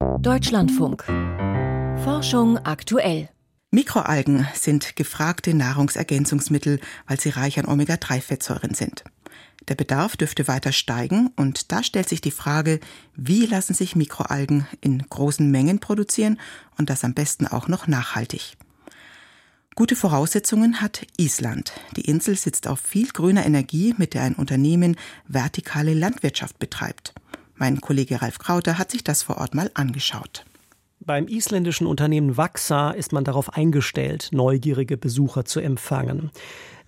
Deutschlandfunk. Forschung aktuell. Mikroalgen sind gefragte Nahrungsergänzungsmittel, weil sie reich an Omega-3-Fettsäuren sind. Der Bedarf dürfte weiter steigen und da stellt sich die Frage, wie lassen sich Mikroalgen in großen Mengen produzieren und das am besten auch noch nachhaltig. Gute Voraussetzungen hat Island. Die Insel sitzt auf viel grüner Energie, mit der ein Unternehmen vertikale Landwirtschaft betreibt. Mein Kollege Ralf Krauter hat sich das vor Ort mal angeschaut. Beim isländischen Unternehmen Vaxa ist man darauf eingestellt, neugierige Besucher zu empfangen.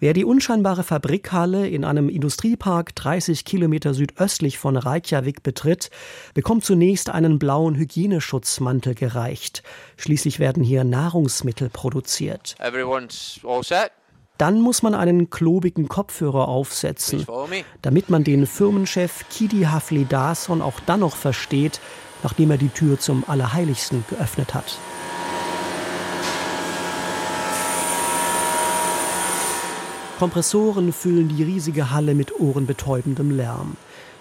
Wer die unscheinbare Fabrikhalle in einem Industriepark 30 Kilometer südöstlich von Reykjavik betritt, bekommt zunächst einen blauen Hygieneschutzmantel gereicht. Schließlich werden hier Nahrungsmittel produziert. Dann muss man einen klobigen Kopfhörer aufsetzen, damit man den Firmenchef Kidi Haflidason auch dann noch versteht, nachdem er die Tür zum Allerheiligsten geöffnet hat. Kompressoren füllen die riesige Halle mit ohrenbetäubendem Lärm.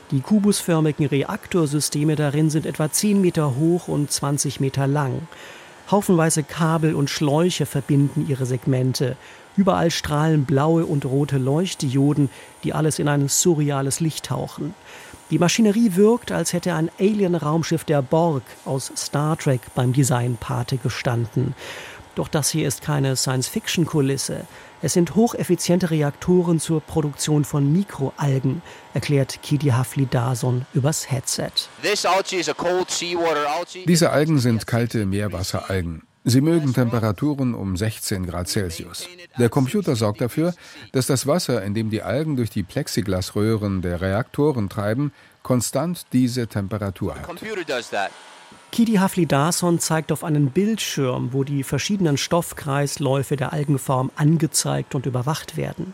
Die kubusförmigen Reaktorsysteme darin sind etwa 10 Meter hoch und 20 Meter lang. Haufenweise Kabel und Schläuche verbinden ihre Segmente. Überall strahlen blaue und rote Leuchtdioden, die alles in ein surreales Licht tauchen. Die Maschinerie wirkt, als hätte ein Alien-Raumschiff der Borg aus Star Trek beim Design Pate gestanden. Doch das hier ist keine Science-Fiction-Kulisse. Es sind hocheffiziente Reaktoren zur Produktion von Mikroalgen, erklärt Kidi Haflidason übers Headset. Diese Algen sind kalte Meerwasseralgen. Sie mögen Temperaturen um 16 Grad Celsius. Der Computer sorgt dafür, dass das Wasser, in dem die Algen durch die Plexiglasröhren der Reaktoren treiben, konstant diese Temperatur hat. Kidi Haflidason zeigt auf einen Bildschirm, wo die verschiedenen Stoffkreisläufe der Algenform angezeigt und überwacht werden.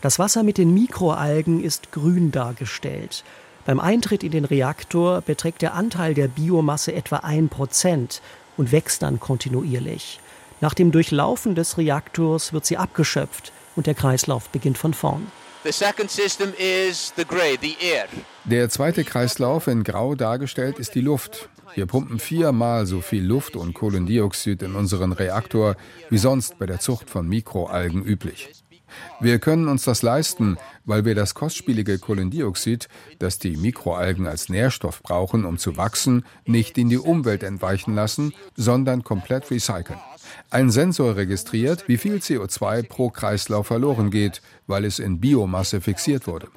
Das Wasser mit den Mikroalgen ist grün dargestellt. Beim Eintritt in den Reaktor beträgt der Anteil der Biomasse etwa ein Prozent und wächst dann kontinuierlich. Nach dem Durchlaufen des Reaktors wird sie abgeschöpft und der Kreislauf beginnt von vorn. Der zweite Kreislauf in Grau dargestellt ist die Luft. Wir pumpen viermal so viel Luft und Kohlendioxid in unseren Reaktor wie sonst bei der Zucht von Mikroalgen üblich. Wir können uns das leisten, weil wir das kostspielige Kohlendioxid, das die Mikroalgen als Nährstoff brauchen, um zu wachsen, nicht in die Umwelt entweichen lassen, sondern komplett recyceln. Ein Sensor registriert, wie viel CO2 pro Kreislauf verloren geht, weil es in Biomasse fixiert wurde.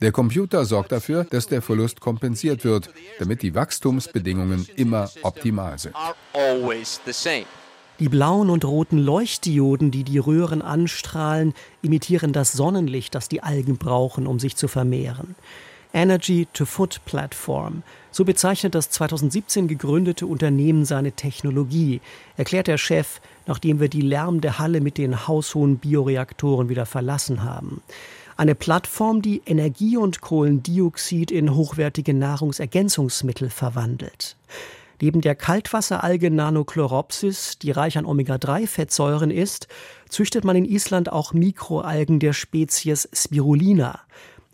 Der Computer sorgt dafür, dass der Verlust kompensiert wird, damit die Wachstumsbedingungen immer optimal sind. Die blauen und roten Leuchtdioden, die die Röhren anstrahlen, imitieren das Sonnenlicht, das die Algen brauchen, um sich zu vermehren. Energy to Food Platform. So bezeichnet das 2017 gegründete Unternehmen seine Technologie, erklärt der Chef, nachdem wir die lärmende Halle mit den haushohen Bioreaktoren wieder verlassen haben. Eine Plattform, die Energie und Kohlendioxid in hochwertige Nahrungsergänzungsmittel verwandelt. Neben der Kaltwasseralge Nanochloropsis, die reich an Omega-3-Fettsäuren ist, züchtet man in Island auch Mikroalgen der Spezies Spirulina.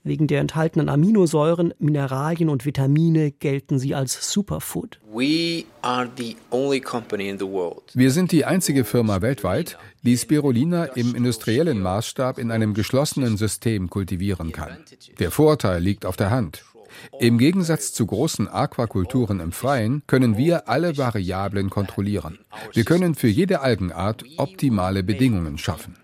Wegen der enthaltenen Aminosäuren, Mineralien und Vitamine gelten sie als Superfood. Wir sind die einzige Firma weltweit, die Spirulina im industriellen Maßstab in einem geschlossenen System kultivieren kann. Der Vorteil liegt auf der Hand. Im Gegensatz zu großen Aquakulturen im Freien können wir alle Variablen kontrollieren. Wir können für jede Algenart optimale Bedingungen schaffen.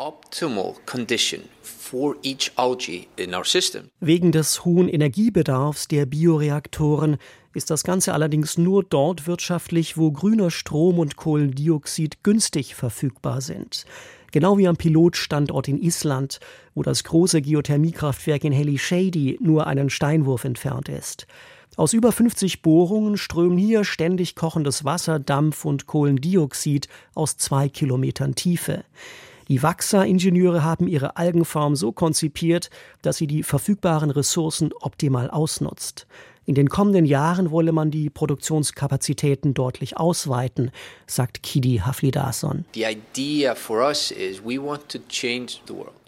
Wegen des hohen Energiebedarfs der Bioreaktoren ist das Ganze allerdings nur dort wirtschaftlich, wo grüner Strom und Kohlendioxid günstig verfügbar sind. Genau wie am Pilotstandort in Island, wo das große Geothermiekraftwerk in Helly nur einen Steinwurf entfernt ist. Aus über 50 Bohrungen strömen hier ständig kochendes Wasser, Dampf und Kohlendioxid aus zwei Kilometern Tiefe. Die Wachser-Ingenieure haben ihre Algenform so konzipiert, dass sie die verfügbaren Ressourcen optimal ausnutzt. In den kommenden Jahren wolle man die Produktionskapazitäten deutlich ausweiten, sagt Kidi Haflidason.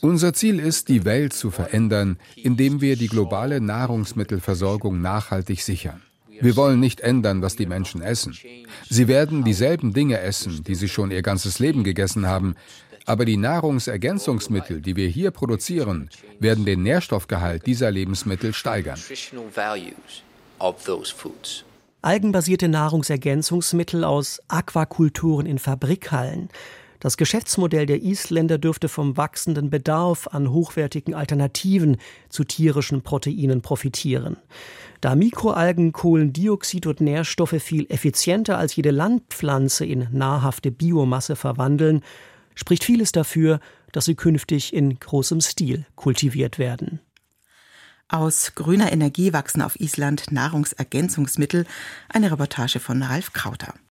Unser Ziel ist, die Welt zu verändern, indem wir die globale Nahrungsmittelversorgung nachhaltig sichern. Wir wollen nicht ändern, was die Menschen essen. Sie werden dieselben Dinge essen, die sie schon ihr ganzes Leben gegessen haben, aber die Nahrungsergänzungsmittel, die wir hier produzieren, werden den Nährstoffgehalt dieser Lebensmittel steigern. Algenbasierte Nahrungsergänzungsmittel aus Aquakulturen in Fabrikhallen. Das Geschäftsmodell der Isländer dürfte vom wachsenden Bedarf an hochwertigen Alternativen zu tierischen Proteinen profitieren. Da Mikroalgen Kohlendioxid und Nährstoffe viel effizienter als jede Landpflanze in nahrhafte Biomasse verwandeln, spricht vieles dafür, dass sie künftig in großem Stil kultiviert werden. Aus grüner Energie wachsen auf Island Nahrungsergänzungsmittel. Eine Reportage von Ralf Krauter.